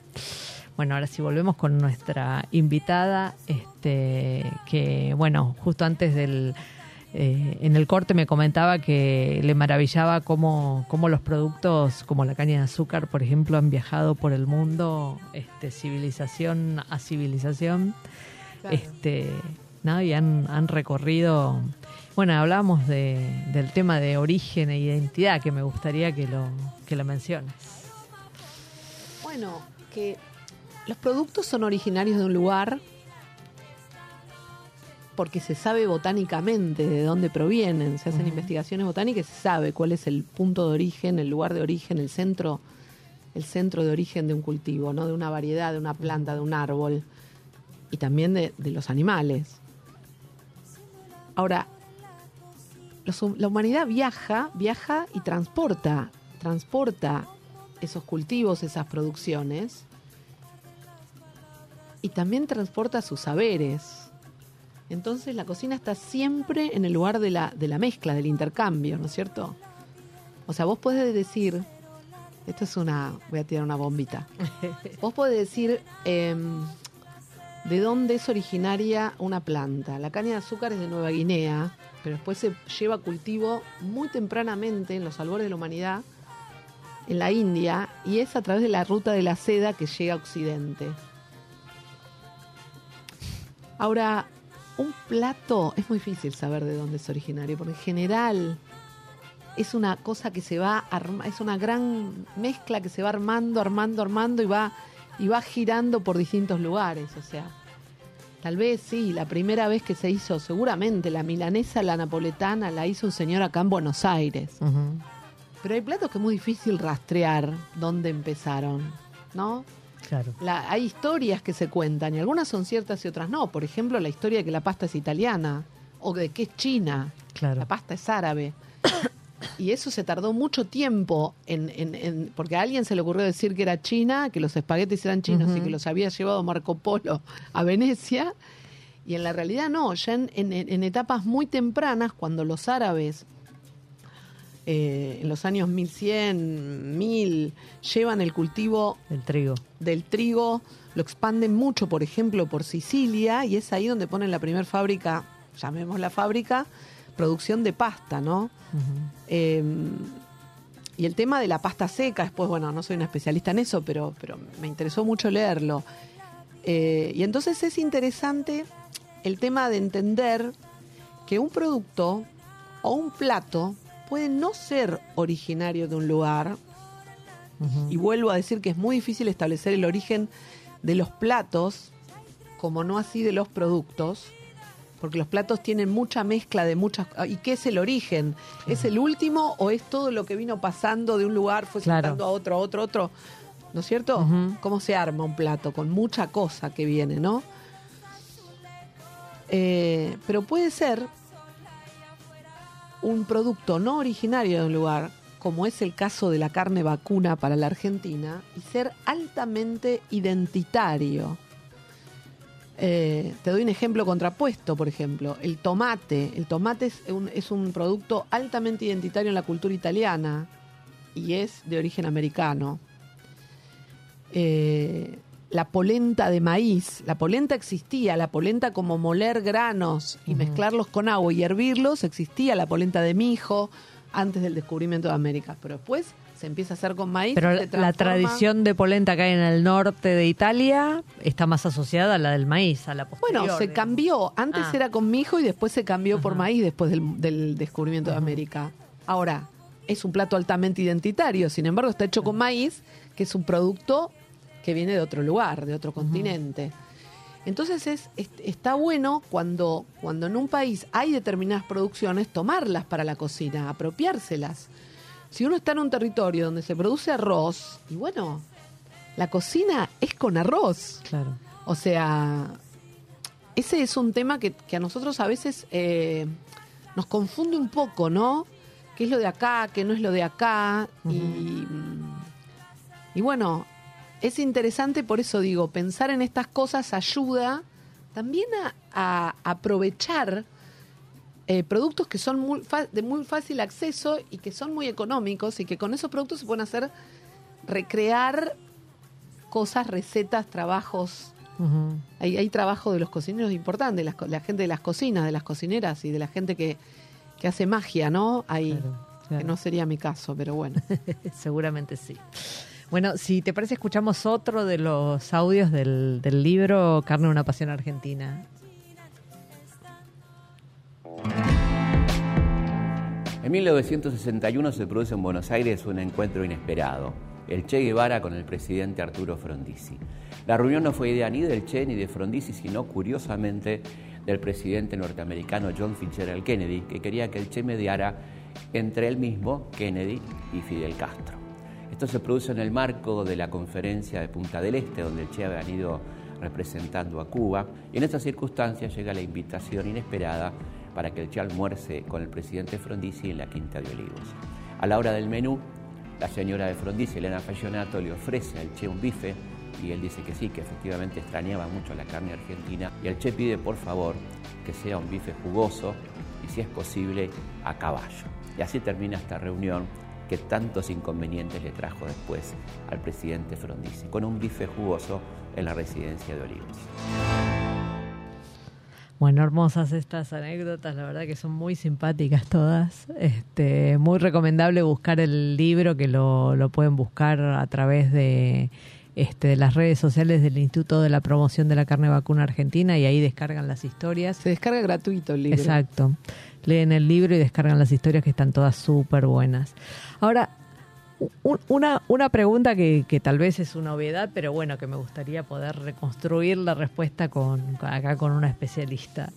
Bueno, ahora sí volvemos con nuestra invitada, este, que bueno, justo antes del, eh, en el corte me comentaba que le maravillaba cómo, cómo, los productos como la caña de azúcar, por ejemplo, han viajado por el mundo, este, civilización a civilización, este, ¿no? y han, han, recorrido. Bueno, hablábamos de, del tema de origen e identidad, que me gustaría que lo, que lo menciones. Bueno, que los productos son originarios de un lugar, porque se sabe botánicamente de dónde provienen, se hacen investigaciones botánicas, se sabe cuál es el punto de origen, el lugar de origen, el centro, el centro de origen de un cultivo, ¿no? de una variedad, de una planta, de un árbol, y también de, de los animales. Ahora, los, la humanidad viaja, viaja y transporta, transporta esos cultivos, esas producciones, y también transporta sus saberes, entonces la cocina está siempre en el lugar de la, de la mezcla, del intercambio, ¿no es cierto? O sea, vos podés decir, esto es una, voy a tirar una bombita, (laughs) vos podés decir em, de dónde es originaria una planta. La caña de azúcar es de Nueva Guinea, pero después se lleva cultivo muy tempranamente en los albores de la humanidad, en la India, y es a través de la ruta de la seda que llega a Occidente. Ahora, un plato es muy difícil saber de dónde es originario, porque en general es una cosa que se va es una gran mezcla que se va armando, armando, armando y va y va girando por distintos lugares, o sea, tal vez sí, la primera vez que se hizo, seguramente la milanesa, la napoletana la hizo un señor acá en Buenos Aires. Pero hay platos que es muy difícil rastrear dónde empezaron, ¿no? Hay historias que se cuentan y algunas son ciertas y otras no. Por ejemplo, la historia de que la pasta es italiana. o de qué es China. Claro. La pasta es árabe. (coughs) Y eso se tardó mucho tiempo en, en- en- porque a alguien se le ocurrió decir que era China, que los espaguetis eran chinos y que los había llevado Marco Polo a Venecia. Y en la realidad no, ya en etapas muy tempranas, cuando los árabes eh, en los años 1100, 1000, llevan el cultivo El trigo. del trigo, lo expanden mucho, por ejemplo, por Sicilia, y es ahí donde ponen la primera fábrica, llamémosla fábrica, producción de pasta, ¿no? Eh, y el tema de la pasta seca, después, bueno, no soy una especialista en eso, pero, pero me interesó mucho leerlo. Eh, y entonces es interesante el tema de entender que un producto o un plato puede no ser originario de un lugar, y vuelvo a decir que es muy difícil establecer el origen de los platos, como no así de los productos, porque los platos tienen mucha mezcla de muchas... ¿Y qué es el origen? ¿Es el último o es todo lo que vino pasando de un lugar, fue Claro. saltando a otro, a otro, a otro? ¿No es cierto? ¿Cómo se arma un plato? Con mucha cosa que viene, ¿no? Eh, pero puede ser un producto no originario de un lugar, como es el caso de la carne vacuna para la Argentina, y ser altamente identitario. Eh, te doy un ejemplo contrapuesto, por ejemplo, el tomate. El tomate es un, es un producto altamente identitario en la cultura italiana y es de origen americano. Eh, la polenta de maíz. La polenta existía, la polenta como moler granos y mezclarlos con agua y hervirlos, existía la polenta de mijo antes del descubrimiento de América. Pero después se empieza a hacer con maíz. Pero se la, tradición de polenta que hay en el norte de Italia está más asociada a la del maíz, a la posterior. Bueno, se digamos. cambió. Antes Ah. era con mijo y después se cambió por maíz después del, del descubrimiento de América. Ahora, es un plato altamente identitario, sin embargo está hecho con maíz, que es un producto que viene de otro lugar, de otro continente. Entonces es, es- está bueno cuando, cuando en un país hay determinadas producciones, tomarlas para la cocina, apropiárselas. Si uno está en un territorio donde se produce arroz, y bueno, la cocina es con arroz. Claro. O sea, ese es un tema que, que a nosotros a veces eh, nos confunde un poco, ¿no? ¿Qué es lo de acá? ¿Qué no es lo de acá? y, y bueno, es interesante, por eso digo, pensar en estas cosas ayuda también a, a aprovechar eh, productos que son muy de muy fácil acceso y que son muy económicos y que con esos productos se pueden hacer recrear cosas, recetas, trabajos hay, hay trabajo de los cocineros importante, co- la gente de las cocinas, de las cocineras y de la gente que, que hace magia, ¿no? Ahí, Claro, claro. que no sería mi caso, pero bueno. (laughs) Seguramente sí. Bueno, si te parece, escuchamos otro de los audios del, libro Carne, una pasión argentina. En 1961 se produce en Buenos Aires un encuentro inesperado, el Che Guevara con el presidente Arturo Frondizi. La reunión no fue idea ni del Che ni de Frondizi, sino curiosamente del presidente norteamericano John Fitzgerald Kennedy, que quería que el Che mediara entre él mismo, Kennedy y Fidel Castro. Esto se produce en el marco de la conferencia de Punta del Este, donde el Che había ido representando a Cuba, y en estas circunstancias llega la invitación inesperada para que el Che almuerce con el presidente Frondizi en la Quinta de Olivos. A la hora del menú, la señora de Frondizi, Elena Fallonato, le ofrece al Che un bife y él dice que sí, que efectivamente extrañaba mucho la carne argentina y el Che pide por favor que sea un bife jugoso y si es posible a caballo. Y así termina esta reunión que tantos inconvenientes le trajo después al presidente Frondizi, con un bife jugoso en la residencia de Olivos. Bueno, hermosas estas anécdotas, la verdad que son muy simpáticas todas. Este, muy recomendable buscar el libro, que lo, lo pueden buscar a través de, este, de las redes sociales del Instituto de la Promoción de la Carne Vacuna Argentina y ahí descargan las historias. Se descarga gratuito el libro. Exacto. Leen el libro y descargan las historias que están todas súper buenas. Ahora, una, una pregunta que, que tal vez es una obviedad, pero bueno, que me gustaría poder reconstruir la respuesta con, acá con una especialista.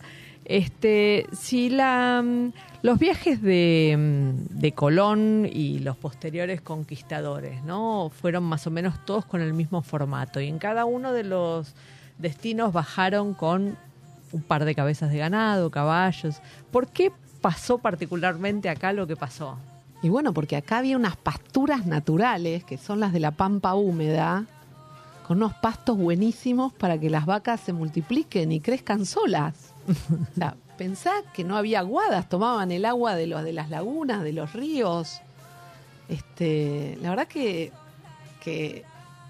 Este, si la, mm, los viajes de, mm, de Colón y los posteriores conquistadores, ¿no? Fueron más o menos todos con el mismo formato y en cada uno de los destinos bajaron con un par de cabezas de ganado, caballos. ¿Por qué pasó particularmente acá lo que pasó? Y bueno, porque acá había unas pasturas naturales, que son las de la pampa húmeda, con unos pastos buenísimos para que las vacas se multipliquen y crezcan solas. (laughs) O sea, pensá que no había aguadas, tomaban el agua de los de las lagunas, de los ríos. Este, la verdad que, que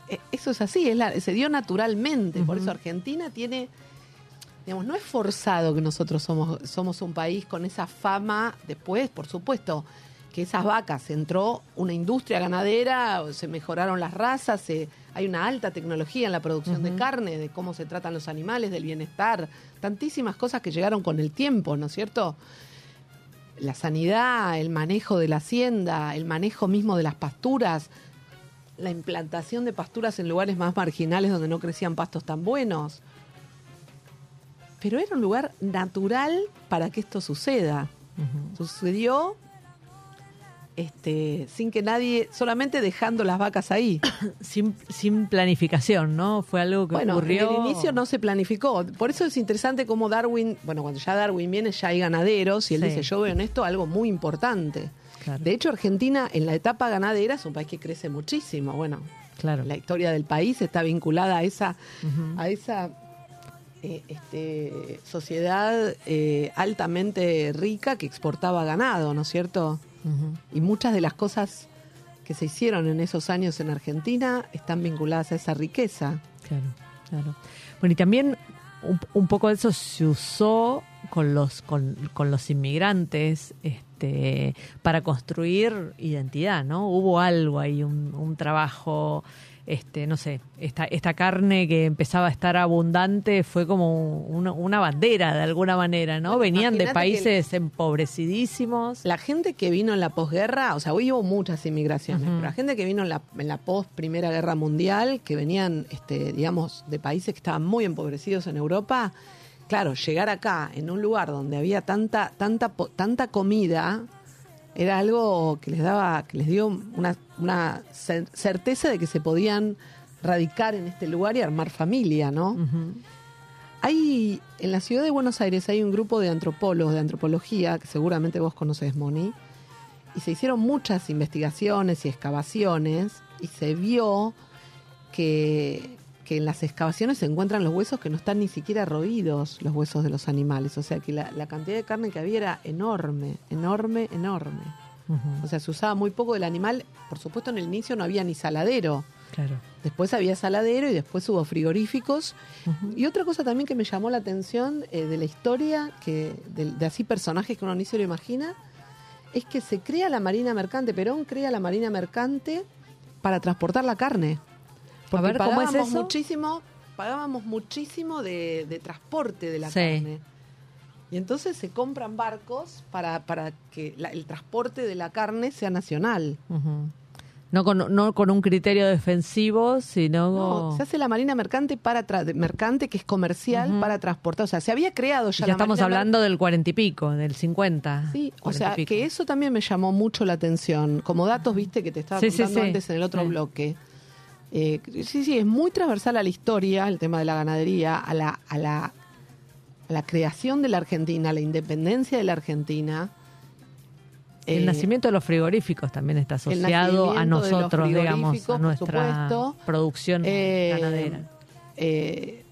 eh, eso es así, es la- se dio naturalmente. Por eso Argentina tiene, digamos, no es forzado que nosotros somos, somos un país con esa fama. Después, por supuesto, que esas vacas entró una industria ganadera, se mejoraron las razas, se- hay una alta tecnología en la producción de carne, de cómo se tratan los animales, del bienestar, tantísimas cosas que llegaron con el tiempo, ¿no es cierto? La sanidad, el manejo de la hacienda, el manejo mismo de las pasturas, la implantación de pasturas en lugares más marginales donde no crecían pastos tan buenos. Pero era un lugar natural para que esto suceda. Sucedió este, sin que nadie, solamente dejando las vacas ahí. (coughs) Sin, sin planificación, ¿no? Fue algo que Bueno, ocurrió. en el inicio no se planificó. Por eso es interesante cómo Darwin, bueno, cuando ya Darwin viene, ya hay ganaderos y él Sí. dice, yo veo en esto algo muy importante. Claro. De hecho, Argentina en la etapa ganadera es un país que crece muchísimo. Bueno, Claro. la historia del país está vinculada a esa, a esa eh, este, sociedad eh, altamente rica que exportaba ganado, ¿no es cierto? Y muchas de las cosas que se hicieron en esos años en Argentina están vinculadas a esa riqueza. Claro, claro. Bueno, y también un, un poco de eso se usó con los, con, con los inmigrantes este, para construir identidad, ¿no? Hubo algo ahí, un, un trabajo, este, no sé, esta, esta carne que empezaba a estar abundante fue como una, una bandera de alguna manera, ¿no? Bueno, Venían de países empobrecidísimos. La gente que vino en la posguerra, o sea, hoy hubo muchas inmigraciones, pero la gente que vino en la, en la post Primera Guerra Mundial, que venían, este, digamos, de países que estaban muy empobrecidos en Europa, claro, llegar acá, en un lugar donde había tanta, tanta, tanta comida, era algo que les daba, que les dio una, una cer- certeza de que se podían radicar en este lugar y armar familia, ¿no? Hay, en la ciudad de Buenos Aires hay un grupo de antropólogos de antropología, que seguramente vos conoces, Moni, y se hicieron muchas investigaciones y excavaciones, y se vio que, que en las excavaciones se encuentran los huesos que no están ni siquiera roídos, los huesos de los animales. O sea que la, la cantidad de carne que había era enorme, enorme, enorme. O sea, se usaba muy poco del animal. Por supuesto, en el inicio no había ni saladero. Claro. Después había saladero y después hubo frigoríficos. Y otra cosa también que me llamó la atención eh, de la historia, que de, de así personajes que uno ni se lo imagina, es que se crea la Marina Mercante, Perón crea la Marina Mercante para transportar la carne. Porque ver, ¿cómo es pagábamos eso? muchísimo, pagábamos muchísimo de, de transporte de la Sí. carne. Y entonces se compran barcos para, para que la- el transporte de la carne sea nacional. No con, no con un criterio defensivo, sino... No, se hace la marina mercante para tra- mercante que es comercial para transportar. O sea, se había creado ya, ya la estamos marina hablando del cuarenta y pico, del 50. Sí, o 40 y sea, que eso también me llamó mucho la atención. Como datos, viste, que te estaba Sí, contando sí. antes en el otro Sí. bloque. Eh, sí, sí, es muy transversal a la historia, el tema de la ganadería, a la, a la, a la creación de la Argentina, a la independencia de la Argentina. El Eh, nacimiento de los frigoríficos también está asociado a nosotros, digamos, a nuestra supuesto. producción eh, ganadera. eh,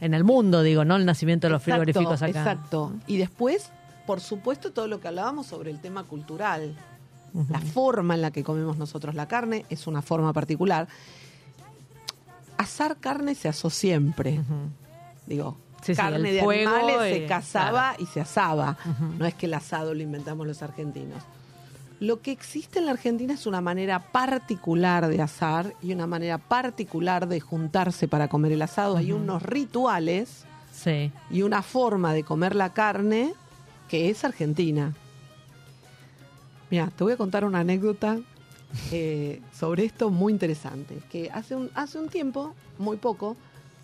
En el mundo, digo, no el nacimiento de los Exacto, frigoríficos acá. Exacto. Y después, por supuesto, todo lo que hablábamos sobre el tema cultural. La forma en la que comemos nosotros la carne es una forma particular. Asar carne se asó siempre. Digo, Sí, carne de fuego animales y- se cazaba y se asaba. No es que el asado lo inventamos los argentinos. Lo que existe en la Argentina es una manera particular de asar y una manera particular de juntarse para comer el asado. Hay unos rituales Sí. y una forma de comer la carne que es argentina. Mira, te voy a contar una anécdota eh, sobre esto muy interesante. Que hace un, hace un tiempo, muy poco,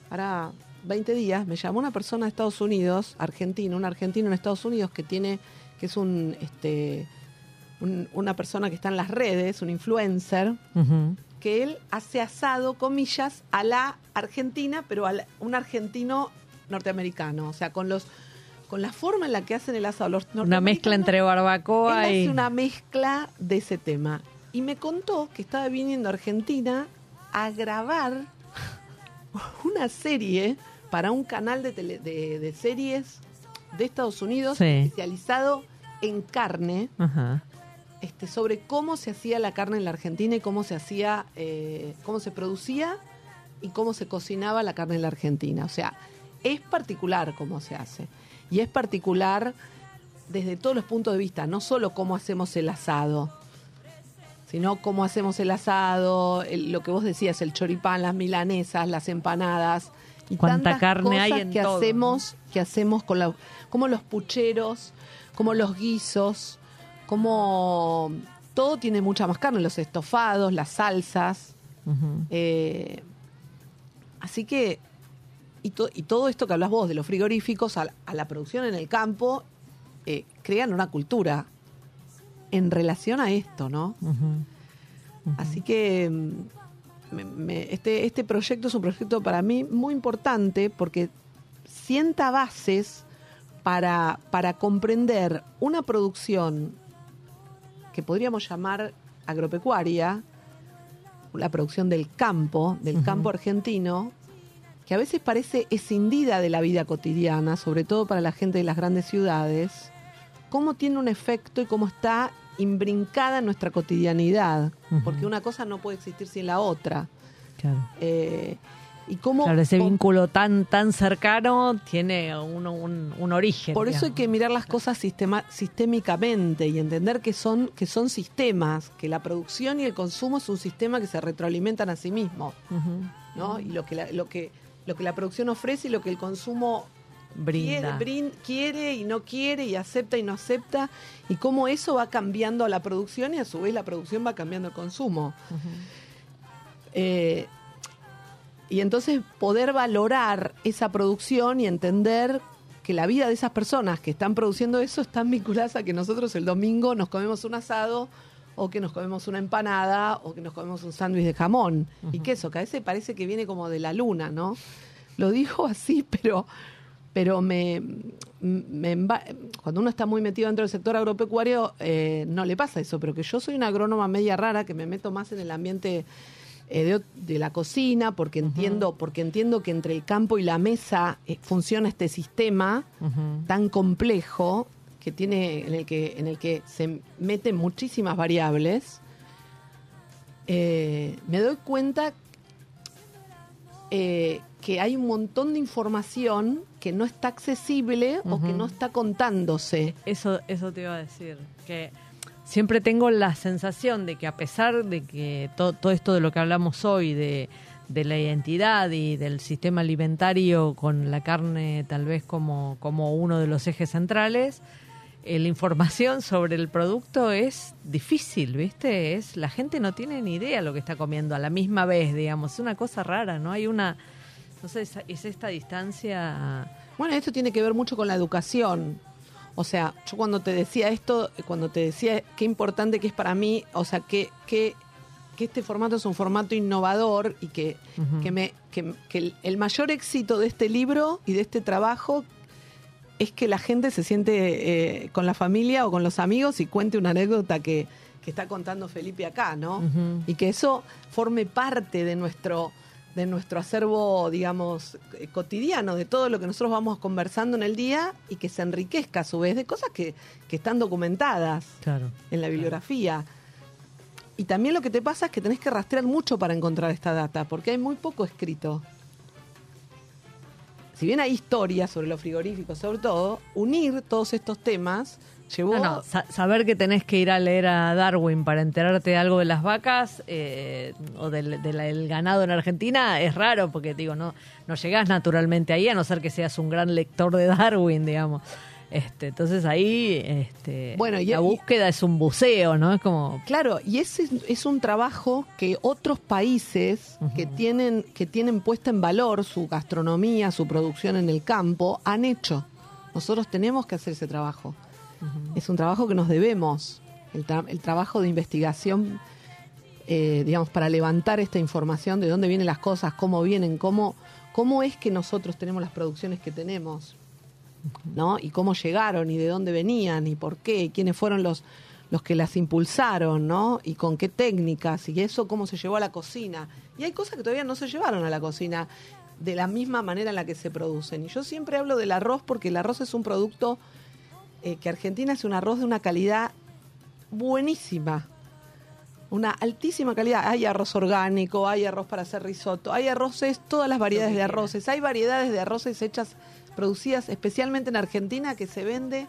para 20 días, me llamó una persona de Estados Unidos, argentino, un argentino en Estados Unidos que tiene, que es un, este, un- una persona que está en las redes, un influencer, que él hace asado, comillas, a la Argentina, pero a la- un argentino norteamericano, o sea, con los con la forma en la que hacen el asado. Los Una mezcla entre barbacoa él y... hace una mezcla de ese tema. Y me contó que estaba viniendo a Argentina a grabar (laughs) una serie para un canal de, tele- de, de series de Estados Unidos Sí. especializado en carne, Ajá. este, sobre cómo se hacía la carne en la Argentina y cómo se hacía, eh, cómo se producía y cómo se cocinaba la carne en la Argentina. O sea, es particular cómo se hace. Y es particular desde todos los puntos de vista, no solo cómo hacemos el asado, sino cómo hacemos el asado, el- lo que vos decías, el choripán, las milanesas, las empanadas y Cuánta carne hay en que todo, hacemos, que hacemos con la, como los pucheros, como los guisos, como todo tiene mucha más carne, los estofados, las salsas. Eh, así que, y, to- y todo esto que hablas vos de los frigoríficos, a, la- a la producción en el campo, eh, crean una cultura en relación a esto, ¿no? Así que mm, me- me- este, este proyecto es un proyecto para mí muy importante porque sienta bases para, para comprender una producción que podríamos llamar agropecuaria, la producción del campo, del campo argentino, que a veces parece escindida de la vida cotidiana, sobre todo para la gente de las grandes ciudades, cómo tiene un efecto y cómo está imbrincada en nuestra cotidianidad, porque una cosa no puede existir sin la otra. Claro. Eh, y cómo, Claro, ese cómo- vínculo tan tan cercano tiene un, un- un origen. Por eso hay que mirar las cosas sistema- sistémicamente y entender que son, que son sistemas, que la producción y el consumo es un sistema que se retroalimentan a sí mismo, Ujú. ¿no? Y lo que la, lo que lo que la producción ofrece y lo que el consumo quiere, Brinda. brin- quiere y no quiere y acepta y no acepta y cómo eso va cambiando a la producción y a su vez la producción va cambiando el consumo. Eh, y entonces poder valorar esa producción y entender que la vida de esas personas que están produciendo eso están vinculadas a que nosotros el domingo nos comemos un asado o que nos comemos una empanada o que nos comemos un sándwich de jamón. Y queso, que a veces parece que viene como de la luna, ¿no? Lo digo así, pero pero me, cuando uno está muy metido dentro del sector agropecuario eh, no le pasa eso, pero que yo soy una agrónoma media rara que me meto más en el ambiente eh, de, de la cocina porque entiendo porque entiendo que entre el campo y la mesa eh, funciona este sistema tan complejo que tiene en el que en el que se meten muchísimas variables eh, me doy cuenta eh, que hay un montón de información que no está accesible o que no está contándose Eso, eso te iba a decir. Que siempre tengo la sensación de que a pesar de que to- todo esto de lo que hablamos hoy, de, de la identidad y del sistema alimentario con la carne tal vez como, como uno de los ejes centrales, eh, la información sobre el producto es difícil, ¿viste? Es La gente no tiene ni idea lo que está comiendo a la misma vez, digamos. Es una cosa rara, ¿no? Hay una... No sé, es, es esta distancia... Bueno, esto tiene que ver mucho con la educación. O sea, yo cuando te decía esto, cuando te decía qué importante que es para mí, o sea, que, que, que este formato es un formato innovador y que, que, me, que, que el, el mayor éxito de este libro y de este trabajo es que la gente se siente eh, con la familia o con los amigos y cuente una anécdota que, que está contando Felipe acá, ¿no? Y que eso forme parte de nuestro de nuestro acervo, digamos, eh, cotidiano, de todo lo que nosotros vamos conversando en el día y que se enriquezca a su vez de cosas que, que están documentadas Claro. en la bibliografía. Y también lo que te pasa es que tenés que rastrear mucho para encontrar esta data, porque hay muy poco escrito. Si bien hay historias sobre los frigoríficos, sobre todo, unir todos estos temas llevó... No, sa- saber que tenés que ir a leer a Darwin para enterarte de algo de las vacas eh, o del ganado en Argentina es raro porque digo no no llegás naturalmente ahí a no ser que seas un gran lector de Darwin, digamos. Este, entonces ahí este, Bueno, y- la y- búsqueda es un buceo, ¿no? Es como Claro, y ese es- un trabajo que otros países que tienen que tienen puesta en valor su gastronomía, su producción en el campo, han hecho. Nosotros tenemos que hacer ese trabajo. Es un trabajo que nos debemos. El, tra- el trabajo de investigación, eh, digamos, para levantar esta información de dónde vienen las cosas, cómo vienen, cómo, cómo es que nosotros tenemos las producciones que tenemos, ¿no? Y cómo llegaron y de dónde venían y por qué, y quiénes fueron los, los que las impulsaron, ¿no? Y con qué técnicas y eso cómo se llevó a la cocina. Y hay cosas que todavía no se llevaron a la cocina de la misma manera en la que se producen. Y yo siempre hablo del arroz porque el arroz es un producto eh, que Argentina es un arroz de una calidad buenísima. Una altísima calidad. Hay arroz orgánico, hay arroz para hacer risotto, hay arroces, todas las variedades de arroces. Hay variedades de arroces hechas, producidas especialmente en Argentina que se vende.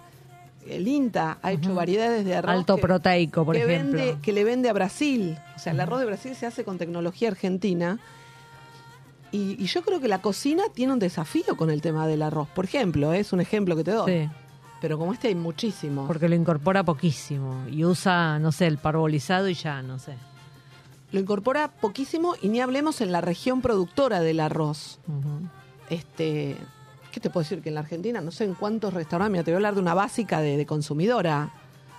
El INTA ha hecho variedades de arroz. Alto que- proteico, por que ejemplo. Vende, que le vende a Brasil. O sea, el arroz de Brasil se hace con tecnología argentina. Y, y yo creo que la cocina tiene un desafío con el tema del arroz. Por ejemplo, es un ejemplo que te doy. Sí, Pero como este hay muchísimo. porque lo incorpora poquísimo y usa, no sé, el parbolizado y ya, no sé. Lo incorpora poquísimo y ni hablemos en la región productora del arroz. Este, ¿Qué te puedo decir? Que en la Argentina, no sé en cuántos restaurantes, mira, te voy a hablar de una básica de, de consumidora.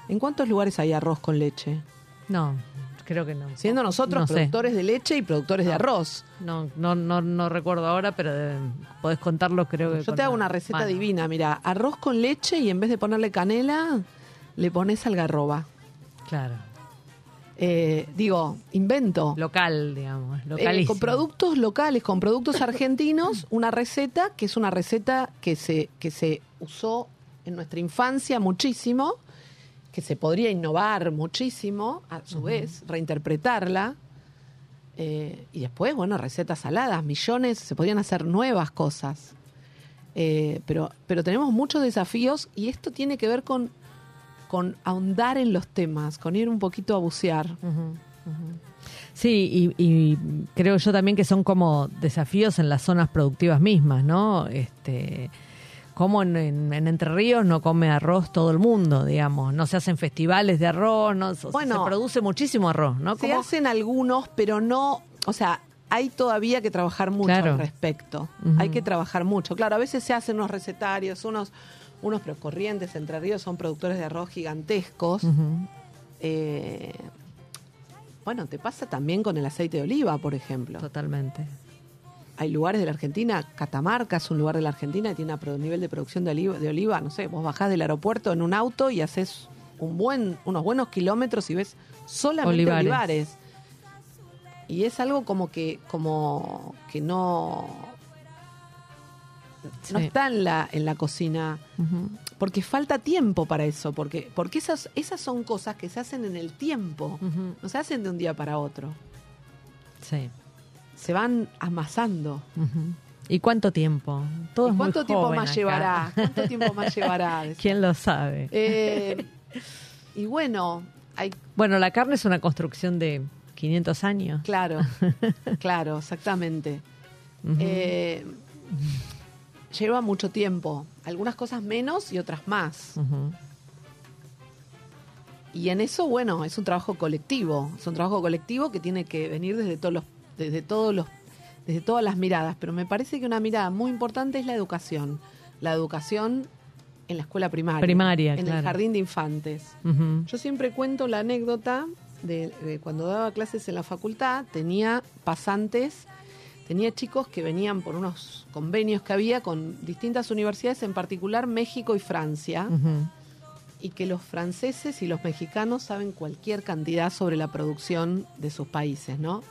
¿En cuántos lugares hay arroz con leche? No, creo que no. Siendo nosotros No sé. productores de leche y productores de arroz. No, no, no, no recuerdo ahora, pero eh, podés contarlo, creo que. Yo te hago una receta mano. divina, mira, arroz con leche y en vez de ponerle canela, le pones algarroba. Claro. Eh, digo, invento. Local, digamos. Eh, con productos locales, con productos (coughs) argentinos, una receta que es una receta que se, que se usó en nuestra infancia muchísimo, que se podría innovar muchísimo, a su vez, reinterpretarla. eh, y después, bueno, recetas saladas, millones, se podrían hacer nuevas cosas. Eh, pero, pero tenemos muchos desafíos y esto tiene que ver con, con ahondar en los temas, con ir un poquito a bucear. Sí, y, y creo yo también que son como desafíos en las zonas productivas mismas, ¿no? Este, como en, en- en Entre Ríos no come arroz todo el mundo, digamos, no se hacen festivales de arroz, no, Bueno, se produce muchísimo arroz, ¿no? Se hacen algunos, pero no, o sea, hay todavía que trabajar mucho Claro. al respecto. Hay que trabajar mucho. Claro, a veces se hacen unos recetarios, unos, unos Corrientes, Entre Ríos son productores de arroz gigantescos. Eh, bueno, te pasa también con el aceite de oliva, por ejemplo. Totalmente. Hay lugares de la Argentina, Catamarca es un lugar de la Argentina que tiene un nivel de producción de oliva, de oliva, no sé, vos bajás del aeropuerto en un auto y haces un buen, unos buenos kilómetros y ves solamente Olivares. olivares. Y es algo como que, como que no, no está en la, en la cocina, porque falta tiempo para eso, porque, porque esas, esas son cosas que se hacen en el tiempo, no se hacen de un día para otro, Sí. se van amasando. ¿Y cuánto tiempo? Todo ¿Y cuánto tiempo más acá. llevará? (laughs) ¿Cuánto tiempo más llevará? (laughs) ¿Quién lo sabe? Eh, y bueno, hay, Bueno, la carne es una construcción de 500 años. claro, (laughs) claro, exactamente. Eh, lleva mucho tiempo, algunas cosas menos y otras más. Y en eso, bueno, es un trabajo colectivo, es un trabajo colectivo que tiene que venir desde todos los, desde todos los, desde todas las miradas. Pero me parece que una mirada muy importante es la educación. La educación en la escuela primaria. Primaria, En claro. el jardín de infantes. Yo siempre cuento la anécdota de, de cuando daba clases en la facultad, tenía pasantes, tenía chicos que venían por unos convenios que había con distintas universidades, en particular México y Francia, y que los franceses y los mexicanos saben cualquier cantidad sobre la producción de sus países, ¿no?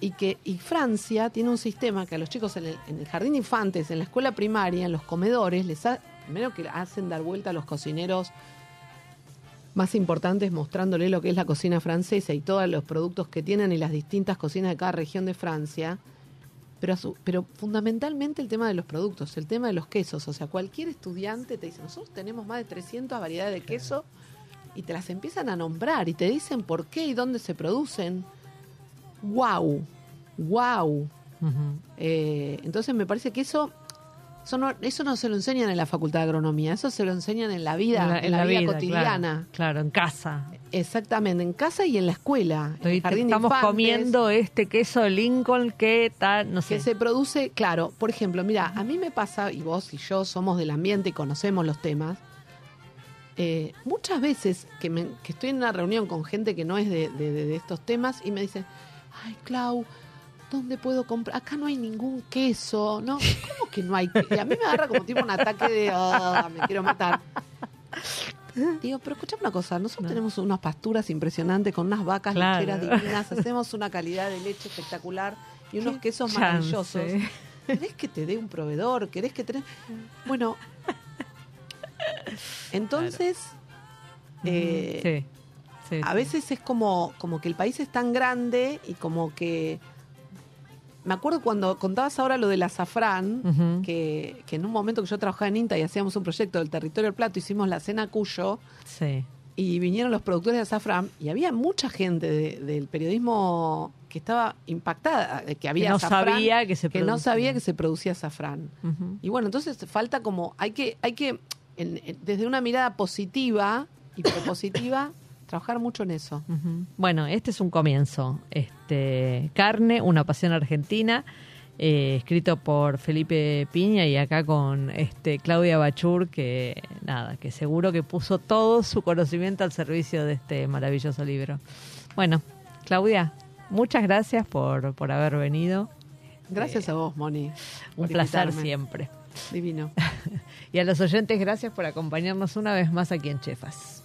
Y que y Francia tiene un sistema que a los chicos en el, en el jardín de infantes, en la escuela primaria, en los comedores, les ha- primero que hacen dar vuelta a los cocineros más importantes mostrándole lo que es la cocina francesa y todos los productos que tienen y las distintas cocinas de cada región de Francia. Pero, su- pero fundamentalmente el tema de los productos, el tema de los quesos. O sea, cualquier estudiante te dice, nosotros tenemos más de 300 variedades de queso y te las empiezan a nombrar y te dicen por qué y dónde se producen. ¡Wow! ¡Wow! Eh, entonces me parece que eso, eso no, eso no se lo enseñan en la Facultad de Agronomía, eso se lo enseñan en la vida, en la, vida, cotidiana. Claro, claro, en casa. Exactamente, en casa y en la escuela. en de estamos infantes, comiendo este queso Lincoln que tal, no sé. Que se produce, claro, por ejemplo, mira, a mí me pasa, y vos y yo somos del ambiente y conocemos los temas, eh, muchas veces que, me- que estoy en una reunión con gente que no es de, de- de- de estos temas y me dicen, ay, Clau, ¿dónde puedo comprar? Acá no hay ningún queso, ¿no? ¿Cómo que no hay queso? Y a mí me agarra como tipo un ataque de, ah, me quiero matar. Digo, pero escuchame una cosa, nosotros No. tenemos unas pasturas impresionantes con unas vacas Claro. lecheras divinas, hacemos una calidad de leche espectacular y unos quesos chance. maravillosos. ¿Querés que te dé un proveedor? ¿Querés que te... Bueno, entonces, eh, sí, sí, a sí. veces es como, como que el país es tan grande y como que... Me acuerdo cuando contabas ahora lo del azafrán, Ujú. que, que en un momento que yo trabajaba en INTA y hacíamos un proyecto del territorio del plato, hicimos la cena Cuyo Sí. y vinieron los productores de azafrán y había mucha gente de- del periodismo que estaba impactada, que había Que no azafrán, sabía que se que no sabía que se producía azafrán. Y bueno, entonces falta como, hay que, hay que en- en- desde una mirada positiva y propositiva, (coughs) trabajar mucho en eso. Ujú. Bueno, este es un comienzo. Este, Carne, una pasión argentina, eh, escrito por Felipe Piña y acá con este Claudia Bachur, que nada, que seguro que puso todo su conocimiento al servicio de este maravilloso libro. Bueno, Claudia, muchas gracias por, por haber venido. Gracias a vos, Moni. Un placer invitarme. siempre. Divino. (laughs) Y a los oyentes, gracias por acompañarnos una vez más aquí en Chefas.